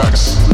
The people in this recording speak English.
relax.